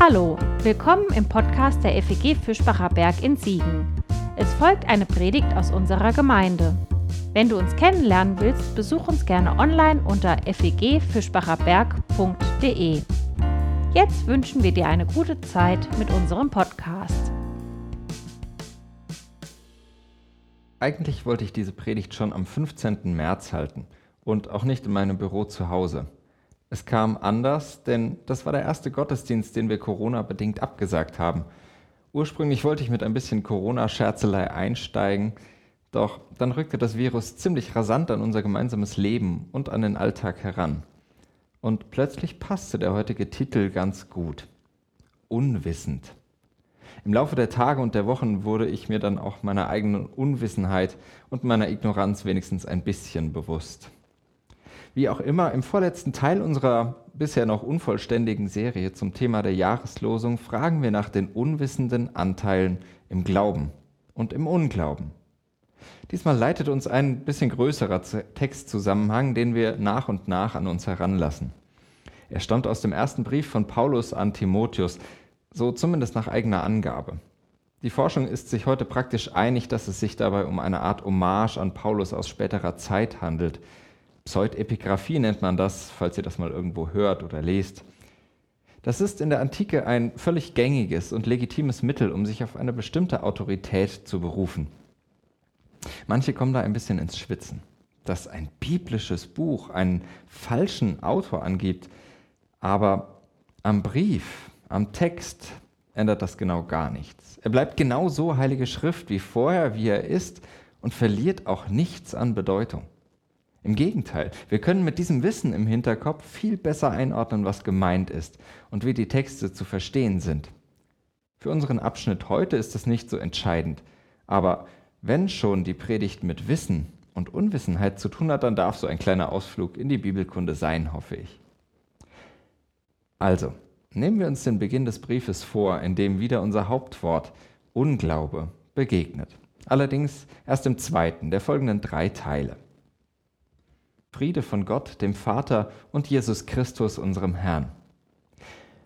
Hallo, willkommen im Podcast der FEG Fischbacher Berg in Siegen. Es folgt eine Predigt aus unserer Gemeinde. Wenn du uns kennenlernen willst, besuch uns gerne online unter fegfischbacherberg.de. Jetzt wünschen wir dir eine gute Zeit mit unserem Podcast. Eigentlich wollte ich diese Predigt schon am 15. März halten und auch nicht in meinem Büro zu Hause. Es kam anders, denn das war der erste Gottesdienst, den wir Corona-bedingt abgesagt haben. Ursprünglich wollte ich mit ein bisschen Corona-Scherzelei einsteigen, doch dann rückte das Virus ziemlich rasant an unser gemeinsames Leben und an den Alltag heran. Und plötzlich passte der heutige Titel ganz gut. Unwissend. Im Laufe der Tage und der Wochen wurde ich mir dann auch meiner eigenen Unwissenheit und meiner Ignoranz wenigstens ein bisschen bewusst. Wie auch immer, im vorletzten Teil unserer bisher noch unvollständigen Serie zum Thema der Jahreslosung fragen wir nach den unwissenden Anteilen im Glauben und im Unglauben. Diesmal leitet uns ein bisschen größerer Textzusammenhang, den wir nach und nach an uns heranlassen. Er stammt aus dem ersten Brief von Paulus an Timotheus, so zumindest nach eigener Angabe. Die Forschung ist sich heute praktisch einig, dass es sich dabei um eine Art Hommage an Paulus aus späterer Zeit handelt, Pseudepigraphie nennt man das, falls ihr das mal irgendwo hört oder lest. Das ist in der Antike ein völlig gängiges und legitimes Mittel, um sich auf eine bestimmte Autorität zu berufen. Manche kommen da ein bisschen ins Schwitzen, dass ein biblisches Buch einen falschen Autor angibt, aber am Brief, am Text ändert das genau gar nichts. Er bleibt genau so heilige Schrift wie vorher, wie er ist und verliert auch nichts an Bedeutung. Im Gegenteil, wir können mit diesem Wissen im Hinterkopf viel besser einordnen, was gemeint ist und wie die Texte zu verstehen sind. Für unseren Abschnitt heute ist das nicht so entscheidend, aber wenn schon die Predigt mit Wissen und Unwissenheit zu tun hat, dann darf so ein kleiner Ausflug in die Bibelkunde sein, hoffe ich. Also, nehmen wir uns den Beginn des Briefes vor, in dem wieder unser Hauptwort Unglaube begegnet. Allerdings erst im zweiten der folgenden drei Teile. Friede von Gott, dem Vater und Jesus Christus, unserem Herrn.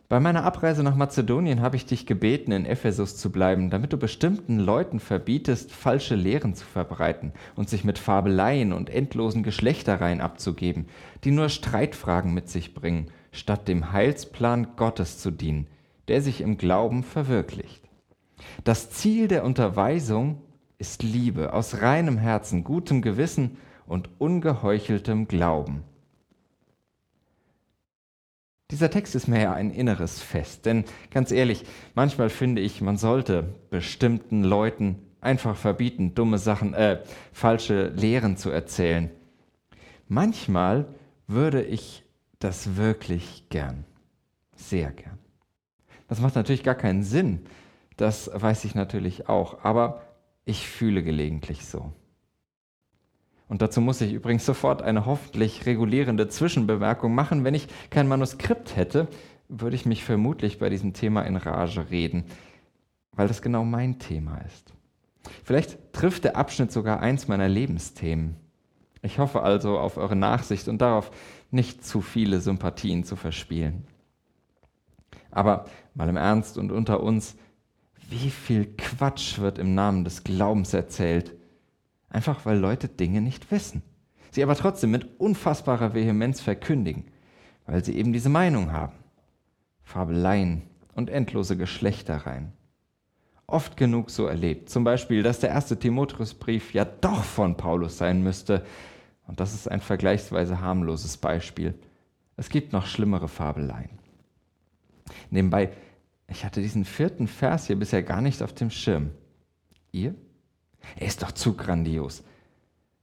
Bei meiner Abreise nach Mazedonien habe ich dich gebeten, in Ephesus zu bleiben, damit du bestimmten Leuten verbietest, falsche Lehren zu verbreiten und sich mit Fabeleien und endlosen Geschlechtereien abzugeben, die nur Streitfragen mit sich bringen, statt dem Heilsplan Gottes zu dienen, der sich im Glauben verwirklicht. Das Ziel der Unterweisung ist Liebe aus reinem Herzen, gutem Gewissen und ungeheucheltem Glauben. Dieser Text ist mir ja ein inneres Fest, denn ganz ehrlich, manchmal finde ich, man sollte bestimmten Leuten einfach verbieten, dumme Sachen, äh, falsche Lehren zu erzählen. Manchmal würde ich das wirklich gern, sehr gern. Das macht natürlich gar keinen Sinn, das weiß ich natürlich auch, aber ich fühle gelegentlich so. Und dazu muss ich übrigens sofort eine hoffentlich regulierende Zwischenbemerkung machen. Wenn ich kein Manuskript hätte, würde ich mich vermutlich bei diesem Thema in Rage reden, weil das genau mein Thema ist. Vielleicht trifft der Abschnitt sogar eins meiner Lebensthemen. Ich hoffe also auf eure Nachsicht und darauf, nicht zu viele Sympathien zu verspielen. Aber mal im Ernst und unter uns, wie viel Quatsch wird im Namen des Glaubens erzählt einfach weil Leute Dinge nicht wissen. Sie aber trotzdem mit unfassbarer Vehemenz verkündigen, weil sie eben diese Meinung haben. Fabeleien und endlose Geschlechtereien. Oft genug so erlebt. Zum Beispiel, dass der erste Timotheusbrief ja doch von Paulus sein müsste. Und das ist ein vergleichsweise harmloses Beispiel. Es gibt noch schlimmere Fabeleien. Nebenbei, ich hatte diesen vierten Vers hier bisher gar nicht auf dem Schirm. Ihr? Er ist doch zu grandios.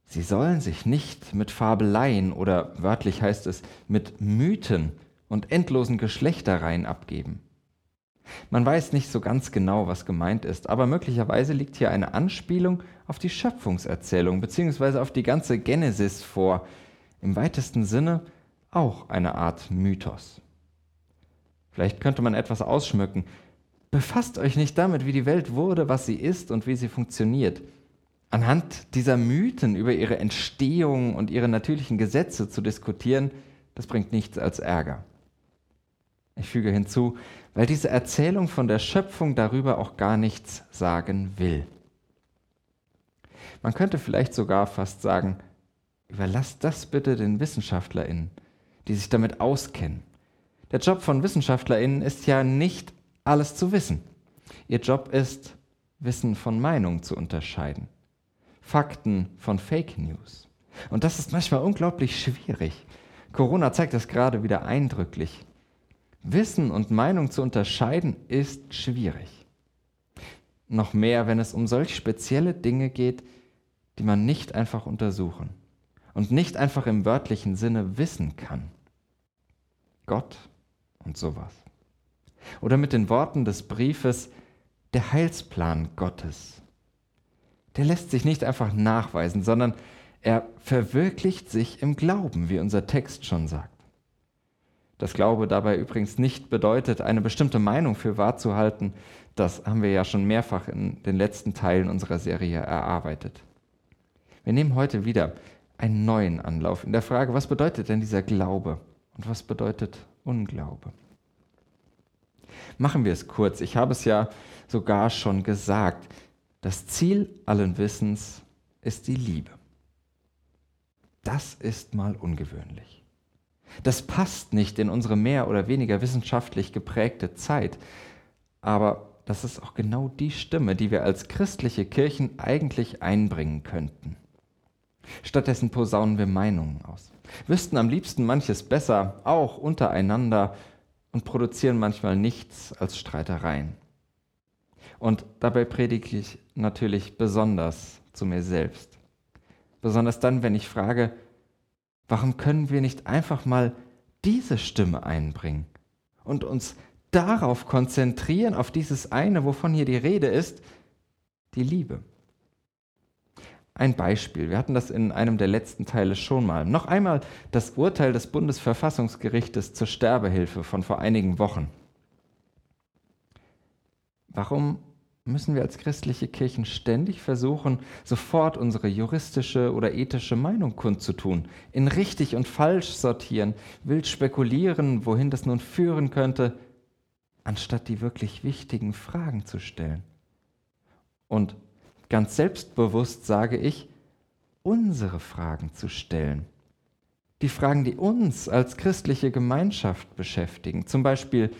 Sie sollen sich nicht mit Fabeleien oder wörtlich heißt es mit Mythen und endlosen Geschlechtereien abgeben. Man weiß nicht so ganz genau, was gemeint ist, aber möglicherweise liegt hier eine Anspielung auf die Schöpfungserzählung bzw. auf die ganze Genesis vor, im weitesten Sinne auch eine Art Mythos. Vielleicht könnte man etwas ausschmücken. Befasst euch nicht damit, wie die Welt wurde, was sie ist und wie sie funktioniert. Anhand dieser Mythen über ihre Entstehung und ihre natürlichen Gesetze zu diskutieren, das bringt nichts als Ärger. Ich füge hinzu, weil diese Erzählung von der Schöpfung darüber auch gar nichts sagen will. Man könnte vielleicht sogar fast sagen, überlasst das bitte den Wissenschaftlerinnen, die sich damit auskennen. Der Job von Wissenschaftlerinnen ist ja nicht alles zu wissen. Ihr Job ist, Wissen von Meinung zu unterscheiden. Fakten von Fake News. Und das ist manchmal unglaublich schwierig. Corona zeigt das gerade wieder eindrücklich. Wissen und Meinung zu unterscheiden ist schwierig. Noch mehr, wenn es um solch spezielle Dinge geht, die man nicht einfach untersuchen und nicht einfach im wörtlichen Sinne wissen kann. Gott und sowas. Oder mit den Worten des Briefes, der Heilsplan Gottes. Der lässt sich nicht einfach nachweisen, sondern er verwirklicht sich im Glauben, wie unser Text schon sagt. Das Glaube dabei übrigens nicht bedeutet, eine bestimmte Meinung für wahr zu halten, das haben wir ja schon mehrfach in den letzten Teilen unserer Serie erarbeitet. Wir nehmen heute wieder einen neuen Anlauf in der Frage, was bedeutet denn dieser Glaube und was bedeutet Unglaube? Machen wir es kurz. Ich habe es ja sogar schon gesagt. Das Ziel allen Wissens ist die Liebe. Das ist mal ungewöhnlich. Das passt nicht in unsere mehr oder weniger wissenschaftlich geprägte Zeit, aber das ist auch genau die Stimme, die wir als christliche Kirchen eigentlich einbringen könnten. Stattdessen posaunen wir Meinungen aus, wüssten am liebsten manches besser, auch untereinander, und produzieren manchmal nichts als Streitereien. Und dabei predige ich natürlich besonders zu mir selbst. Besonders dann, wenn ich frage, warum können wir nicht einfach mal diese Stimme einbringen und uns darauf konzentrieren, auf dieses eine, wovon hier die Rede ist, die Liebe. Ein Beispiel, wir hatten das in einem der letzten Teile schon mal. Noch einmal das Urteil des Bundesverfassungsgerichtes zur Sterbehilfe von vor einigen Wochen. Warum müssen wir als christliche Kirchen ständig versuchen, sofort unsere juristische oder ethische Meinung kundzutun, in richtig und falsch sortieren, wild spekulieren, wohin das nun führen könnte, anstatt die wirklich wichtigen Fragen zu stellen. Und ganz selbstbewusst sage ich, unsere Fragen zu stellen. Die Fragen, die uns als christliche Gemeinschaft beschäftigen, zum Beispiel,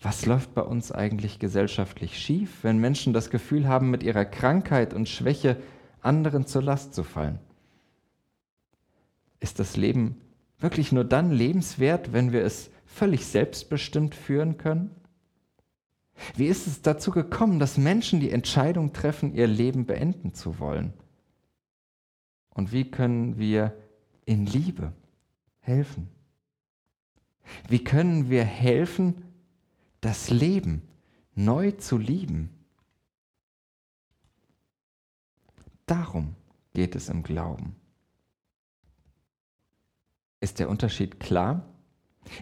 was läuft bei uns eigentlich gesellschaftlich schief, wenn Menschen das Gefühl haben, mit ihrer Krankheit und Schwäche anderen zur Last zu fallen? Ist das Leben wirklich nur dann lebenswert, wenn wir es völlig selbstbestimmt führen können? Wie ist es dazu gekommen, dass Menschen die Entscheidung treffen, ihr Leben beenden zu wollen? Und wie können wir in Liebe helfen? Wie können wir helfen, das Leben neu zu lieben. Darum geht es im Glauben. Ist der Unterschied klar?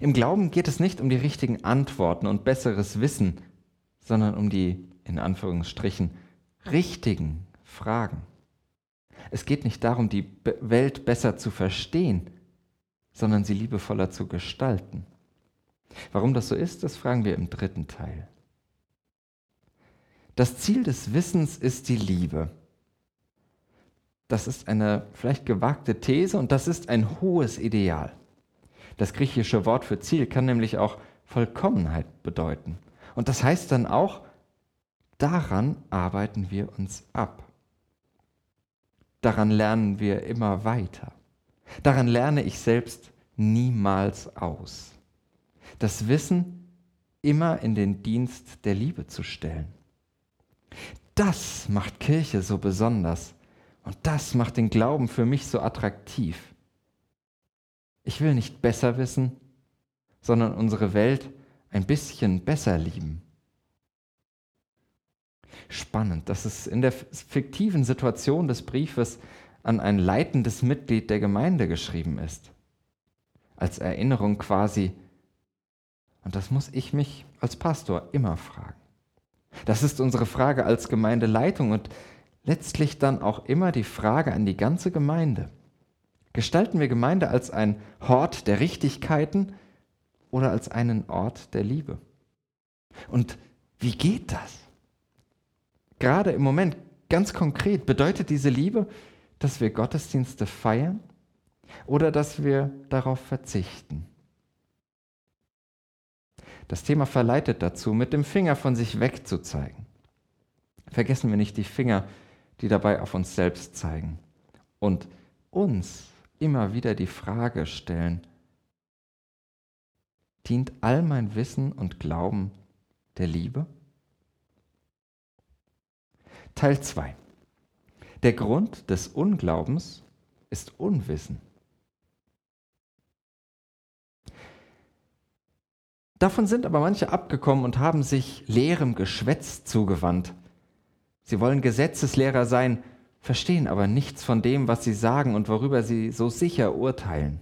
Im Glauben geht es nicht um die richtigen Antworten und besseres Wissen, sondern um die, in Anführungsstrichen, richtigen Fragen. Es geht nicht darum, die Welt besser zu verstehen, sondern sie liebevoller zu gestalten. Warum das so ist, das fragen wir im dritten Teil. Das Ziel des Wissens ist die Liebe. Das ist eine vielleicht gewagte These und das ist ein hohes Ideal. Das griechische Wort für Ziel kann nämlich auch Vollkommenheit bedeuten. Und das heißt dann auch, daran arbeiten wir uns ab. Daran lernen wir immer weiter. Daran lerne ich selbst niemals aus das Wissen immer in den Dienst der Liebe zu stellen. Das macht Kirche so besonders und das macht den Glauben für mich so attraktiv. Ich will nicht besser wissen, sondern unsere Welt ein bisschen besser lieben. Spannend, dass es in der fiktiven Situation des Briefes an ein leitendes Mitglied der Gemeinde geschrieben ist. Als Erinnerung quasi und das muss ich mich als Pastor immer fragen. Das ist unsere Frage als Gemeindeleitung und letztlich dann auch immer die Frage an die ganze Gemeinde. Gestalten wir Gemeinde als ein Hort der Richtigkeiten oder als einen Ort der Liebe? Und wie geht das? Gerade im Moment, ganz konkret, bedeutet diese Liebe, dass wir Gottesdienste feiern oder dass wir darauf verzichten? Das Thema verleitet dazu, mit dem Finger von sich wegzuzeigen. Vergessen wir nicht die Finger, die dabei auf uns selbst zeigen und uns immer wieder die Frage stellen, dient all mein Wissen und Glauben der Liebe? Teil 2. Der Grund des Unglaubens ist Unwissen. Davon sind aber manche abgekommen und haben sich leerem Geschwätz zugewandt. Sie wollen Gesetzeslehrer sein, verstehen aber nichts von dem, was sie sagen und worüber sie so sicher urteilen.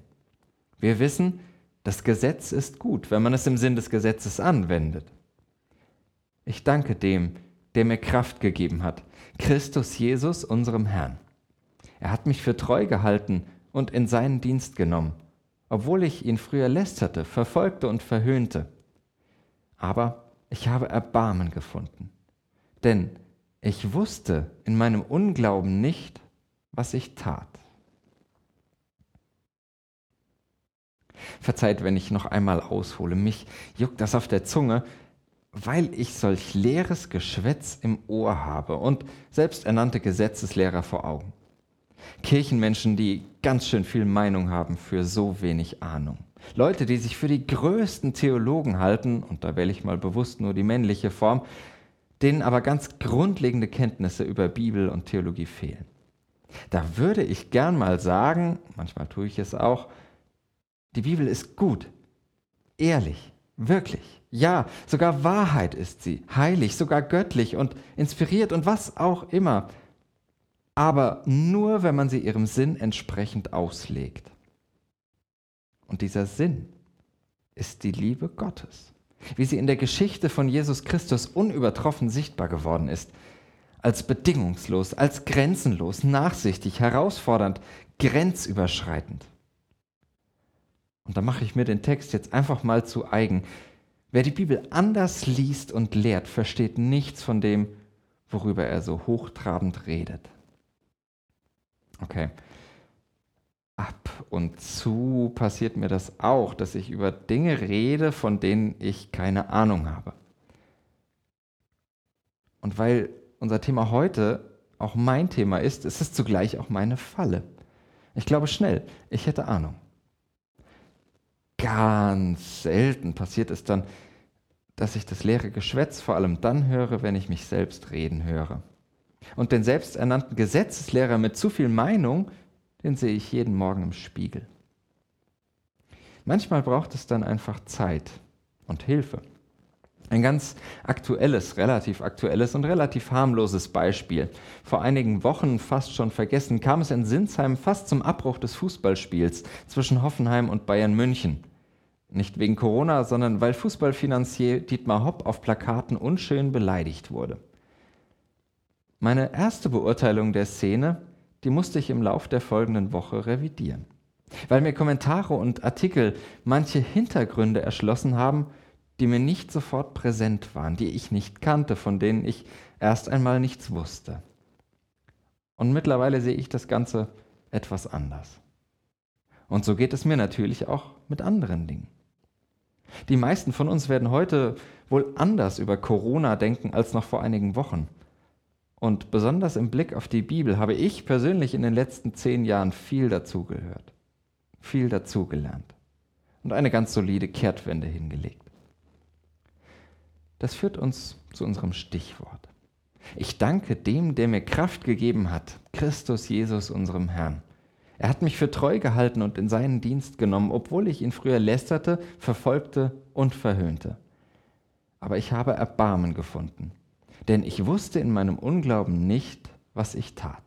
Wir wissen, das Gesetz ist gut, wenn man es im Sinn des Gesetzes anwendet. Ich danke dem, der mir Kraft gegeben hat, Christus Jesus, unserem Herrn. Er hat mich für treu gehalten und in seinen Dienst genommen obwohl ich ihn früher lästerte, verfolgte und verhöhnte. Aber ich habe Erbarmen gefunden, denn ich wusste in meinem Unglauben nicht, was ich tat. Verzeiht, wenn ich noch einmal aushole, mich juckt das auf der Zunge, weil ich solch leeres Geschwätz im Ohr habe und selbsternannte Gesetzeslehrer vor Augen. Kirchenmenschen, die ganz schön viel Meinung haben für so wenig Ahnung. Leute, die sich für die größten Theologen halten, und da wähle ich mal bewusst nur die männliche Form, denen aber ganz grundlegende Kenntnisse über Bibel und Theologie fehlen. Da würde ich gern mal sagen, manchmal tue ich es auch, die Bibel ist gut, ehrlich, wirklich. Ja, sogar Wahrheit ist sie, heilig, sogar göttlich und inspiriert und was auch immer aber nur, wenn man sie ihrem Sinn entsprechend auslegt. Und dieser Sinn ist die Liebe Gottes, wie sie in der Geschichte von Jesus Christus unübertroffen sichtbar geworden ist, als bedingungslos, als grenzenlos, nachsichtig, herausfordernd, grenzüberschreitend. Und da mache ich mir den Text jetzt einfach mal zu eigen. Wer die Bibel anders liest und lehrt, versteht nichts von dem, worüber er so hochtrabend redet. Okay. Ab und zu passiert mir das auch, dass ich über Dinge rede, von denen ich keine Ahnung habe. Und weil unser Thema heute auch mein Thema ist, ist es zugleich auch meine Falle. Ich glaube schnell, ich hätte Ahnung. Ganz selten passiert es dann, dass ich das leere Geschwätz vor allem dann höre, wenn ich mich selbst reden höre. Und den selbsternannten Gesetzeslehrer mit zu viel Meinung, den sehe ich jeden Morgen im Spiegel. Manchmal braucht es dann einfach Zeit und Hilfe. Ein ganz aktuelles, relativ aktuelles und relativ harmloses Beispiel. Vor einigen Wochen, fast schon vergessen, kam es in Sinsheim fast zum Abbruch des Fußballspiels zwischen Hoffenheim und Bayern München. Nicht wegen Corona, sondern weil Fußballfinanzier Dietmar Hopp auf Plakaten unschön beleidigt wurde. Meine erste Beurteilung der Szene, die musste ich im Lauf der folgenden Woche revidieren, weil mir Kommentare und Artikel manche Hintergründe erschlossen haben, die mir nicht sofort präsent waren, die ich nicht kannte, von denen ich erst einmal nichts wusste. Und mittlerweile sehe ich das Ganze etwas anders. Und so geht es mir natürlich auch mit anderen Dingen. Die meisten von uns werden heute wohl anders über Corona denken als noch vor einigen Wochen. Und besonders im Blick auf die Bibel habe ich persönlich in den letzten zehn Jahren viel dazugehört, viel dazugelernt und eine ganz solide Kehrtwende hingelegt. Das führt uns zu unserem Stichwort. Ich danke dem, der mir Kraft gegeben hat, Christus Jesus, unserem Herrn. Er hat mich für treu gehalten und in seinen Dienst genommen, obwohl ich ihn früher lästerte, verfolgte und verhöhnte. Aber ich habe Erbarmen gefunden denn ich wusste in meinem Unglauben nicht, was ich tat.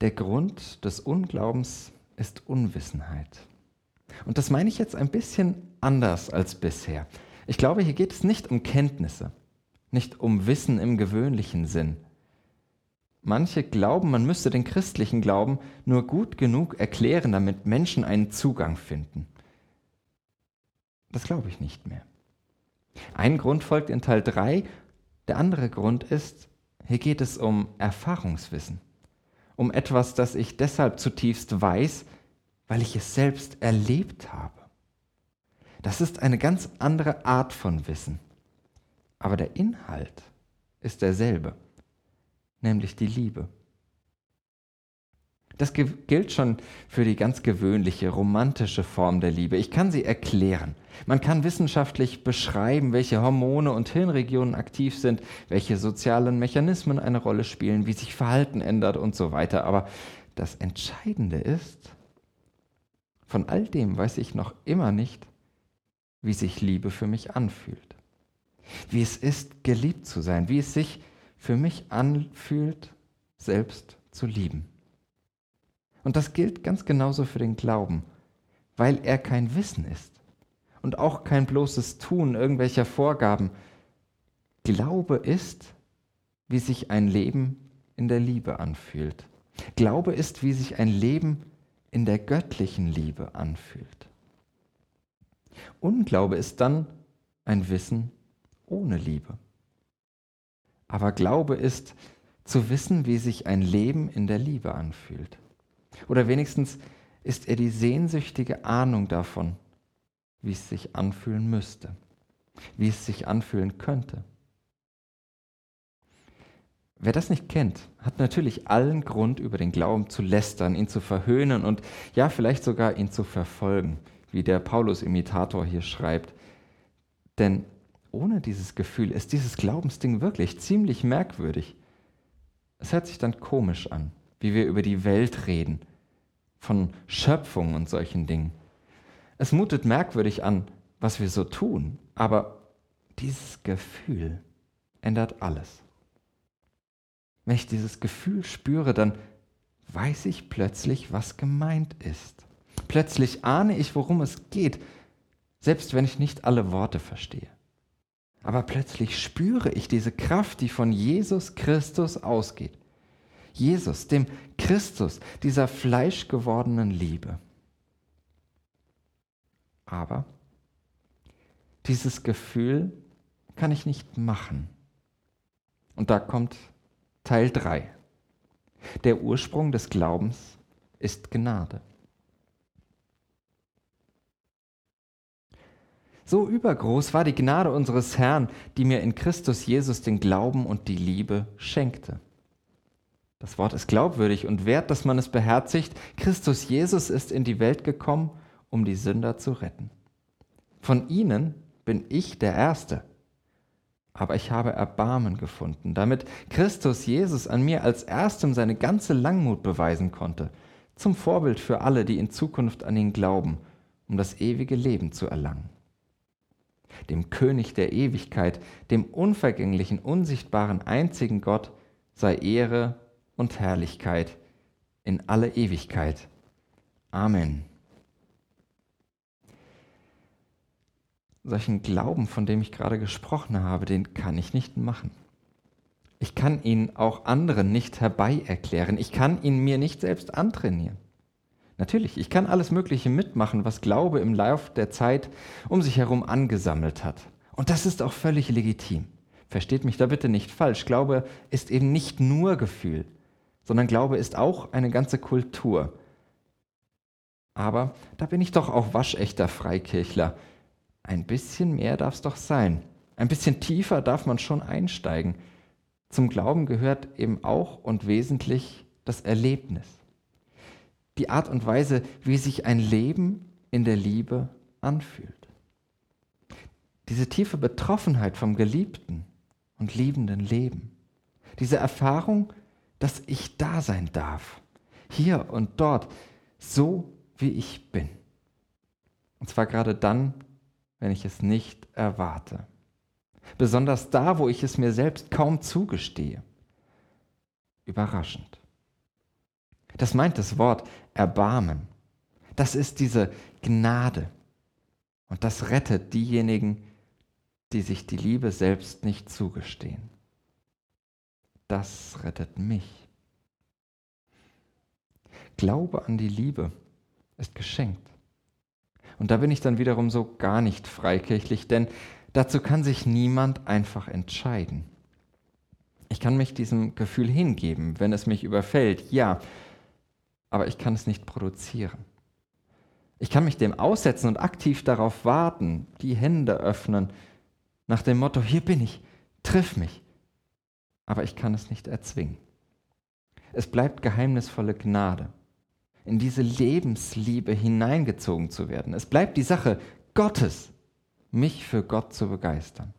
Der Grund des Unglaubens ist Unwissenheit. Und das meine ich jetzt ein bisschen anders als bisher. Ich glaube, hier geht es nicht um Kenntnisse, nicht um Wissen im gewöhnlichen Sinn. Manche glauben, man müsste den christlichen Glauben nur gut genug erklären, damit Menschen einen Zugang finden. Das glaube ich nicht mehr. Ein Grund folgt in Teil 3. Der andere Grund ist, hier geht es um Erfahrungswissen. Um etwas, das ich deshalb zutiefst weiß, weil ich es selbst erlebt habe. Das ist eine ganz andere Art von Wissen. Aber der Inhalt ist derselbe, nämlich die Liebe. Das gilt schon für die ganz gewöhnliche, romantische Form der Liebe. Ich kann sie erklären. Man kann wissenschaftlich beschreiben, welche Hormone und Hirnregionen aktiv sind, welche sozialen Mechanismen eine Rolle spielen, wie sich Verhalten ändert und so weiter. Aber das Entscheidende ist, von all dem weiß ich noch immer nicht, wie sich Liebe für mich anfühlt. Wie es ist, geliebt zu sein, wie es sich für mich anfühlt, selbst zu lieben. Und das gilt ganz genauso für den Glauben, weil er kein Wissen ist und auch kein bloßes Tun irgendwelcher Vorgaben. Glaube ist, wie sich ein Leben in der Liebe anfühlt. Glaube ist, wie sich ein Leben in der göttlichen Liebe anfühlt. Unglaube ist dann ein Wissen ohne Liebe. Aber Glaube ist zu wissen, wie sich ein Leben in der Liebe anfühlt. Oder wenigstens ist er die sehnsüchtige Ahnung davon, wie es sich anfühlen müsste, wie es sich anfühlen könnte. Wer das nicht kennt, hat natürlich allen Grund, über den Glauben zu lästern, ihn zu verhöhnen und ja, vielleicht sogar ihn zu verfolgen, wie der Paulus-Imitator hier schreibt. Denn ohne dieses Gefühl ist dieses Glaubensding wirklich ziemlich merkwürdig. Es hört sich dann komisch an, wie wir über die Welt reden, von Schöpfung und solchen Dingen. Es mutet merkwürdig an, was wir so tun, aber dieses Gefühl ändert alles. Wenn ich dieses Gefühl spüre, dann weiß ich plötzlich, was gemeint ist. Plötzlich ahne ich, worum es geht, selbst wenn ich nicht alle Worte verstehe. Aber plötzlich spüre ich diese Kraft, die von Jesus Christus ausgeht. Jesus, dem Christus, dieser fleischgewordenen Liebe. Aber dieses Gefühl kann ich nicht machen. Und da kommt Teil 3. Der Ursprung des Glaubens ist Gnade. So übergroß war die Gnade unseres Herrn, die mir in Christus Jesus den Glauben und die Liebe schenkte. Das Wort ist glaubwürdig und wert, dass man es beherzigt. Christus Jesus ist in die Welt gekommen, um die Sünder zu retten. Von ihnen bin ich der Erste. Aber ich habe Erbarmen gefunden, damit Christus Jesus an mir als Erstem seine ganze Langmut beweisen konnte, zum Vorbild für alle, die in Zukunft an ihn glauben, um das ewige Leben zu erlangen. Dem König der Ewigkeit, dem unvergänglichen, unsichtbaren, einzigen Gott, sei Ehre und Herrlichkeit in alle Ewigkeit. Amen. Solchen Glauben, von dem ich gerade gesprochen habe, den kann ich nicht machen. Ich kann ihn auch anderen nicht herbei erklären. Ich kann ihn mir nicht selbst antrainieren. Natürlich, ich kann alles Mögliche mitmachen, was Glaube im Lauf der Zeit um sich herum angesammelt hat. Und das ist auch völlig legitim. Versteht mich da bitte nicht falsch. Glaube ist eben nicht nur Gefühl sondern Glaube ist auch eine ganze Kultur. Aber da bin ich doch auch waschechter Freikirchler. Ein bisschen mehr darf es doch sein. Ein bisschen tiefer darf man schon einsteigen. Zum Glauben gehört eben auch und wesentlich das Erlebnis. Die Art und Weise, wie sich ein Leben in der Liebe anfühlt. Diese tiefe Betroffenheit vom geliebten und liebenden Leben. Diese Erfahrung, dass ich da sein darf. Hier und dort, so wie ich bin. Und zwar gerade dann, wenn ich es nicht erwarte. Besonders da, wo ich es mir selbst kaum zugestehe. Überraschend. Das meint das Wort Erbarmen. Das ist diese Gnade. Und das rettet diejenigen, die sich die Liebe selbst nicht zugestehen das rettet mich. Glaube an die Liebe ist geschenkt. Und da bin ich dann wiederum so gar nicht freikirchlich, denn Dazu kann sich niemand einfach entscheiden. Ich kann mich diesem Gefühl hingeben, wenn es mich überfällt, ja, aber ich kann es nicht produzieren. Ich kann mich dem aussetzen und aktiv darauf warten, die Hände öffnen, nach dem Motto, hier bin ich, triff mich. Aber ich kann es nicht erzwingen. Es bleibt geheimnisvolle Gnade, in diese Lebensliebe hineingezogen zu werden. Es bleibt die Sache Gottes, mich für Gott zu begeistern.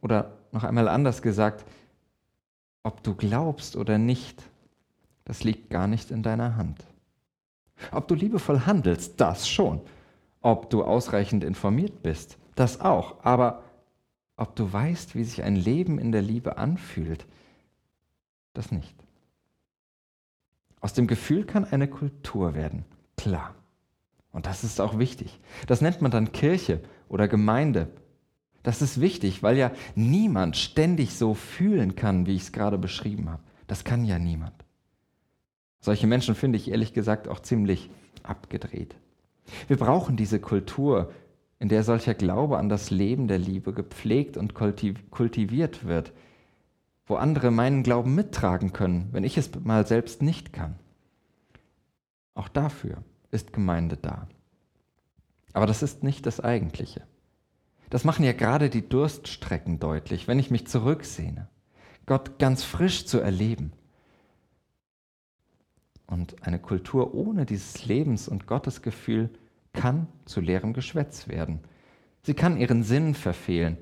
Oder noch einmal anders gesagt, ob du glaubst oder nicht, das liegt gar nicht in deiner Hand. Ob du liebevoll handelst, das schon. Ob du ausreichend informiert bist, das auch. Aber ob du weißt, wie sich ein Leben in der Liebe anfühlt, das nicht. Aus dem Gefühl kann eine Kultur werden, klar. Und das ist auch wichtig. Das nennt man dann Kirche oder Gemeinde. Das ist wichtig, weil ja niemand ständig so fühlen kann, wie ich es gerade beschrieben habe. Das kann ja niemand. Solche Menschen finde ich ehrlich gesagt auch ziemlich abgedreht. Wir brauchen diese Kultur, in der solcher Glaube an das Leben der Liebe gepflegt und kultiviert wird, wo andere meinen Glauben mittragen können, wenn ich es mal selbst nicht kann. Auch dafür ist Gemeinde da. Aber das ist nicht das Eigentliche. Das machen ja gerade die Durststrecken deutlich, wenn ich mich zurücksehne, Gott ganz frisch zu erleben. Und eine Kultur ohne dieses Lebens- und Gottesgefühl kann zu leerem Geschwätz werden. Sie kann ihren Sinn verfehlen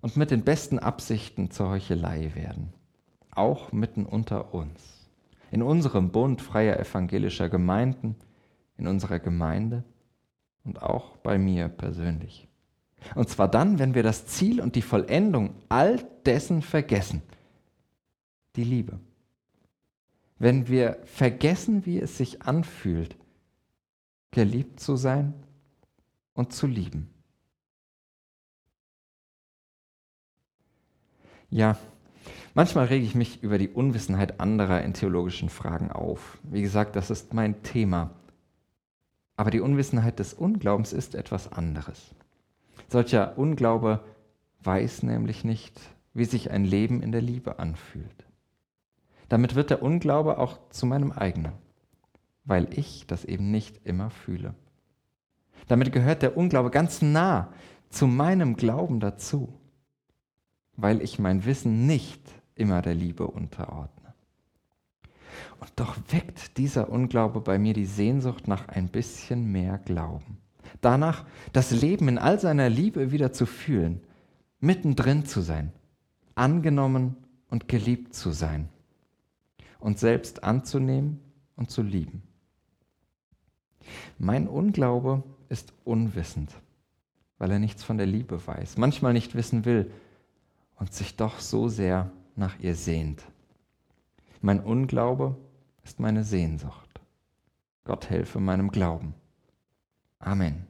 und mit den besten Absichten zur Heuchelei werden. Auch mitten unter uns. In unserem Bund freier evangelischer Gemeinden, in unserer Gemeinde und auch bei mir persönlich. Und zwar dann, wenn wir das Ziel und die Vollendung all dessen vergessen. Die Liebe. Wenn wir vergessen, wie es sich anfühlt, geliebt zu sein und zu lieben. Ja, manchmal rege ich mich über die Unwissenheit anderer in theologischen Fragen auf. Wie gesagt, das ist mein Thema. Aber die Unwissenheit des Unglaubens ist etwas anderes. Solcher Unglaube weiß nämlich nicht, wie sich ein Leben in der Liebe anfühlt. Damit wird der Unglaube auch zu meinem eigenen weil ich das eben nicht immer fühle. Damit gehört der Unglaube ganz nah zu meinem Glauben dazu, weil ich mein Wissen nicht immer der Liebe unterordne. Und doch weckt dieser Unglaube bei mir die Sehnsucht nach ein bisschen mehr Glauben. Danach, das Leben in all seiner Liebe wieder zu fühlen, mittendrin zu sein, angenommen und geliebt zu sein und selbst anzunehmen und zu lieben. Mein Unglaube ist unwissend, weil er nichts von der Liebe weiß, manchmal nicht wissen will und sich doch so sehr nach ihr sehnt. Mein Unglaube ist meine Sehnsucht. Gott helfe meinem Glauben. Amen.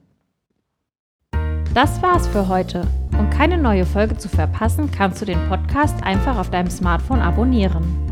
Das war's für heute. Um keine neue Folge zu verpassen, kannst du den Podcast einfach auf deinem Smartphone abonnieren.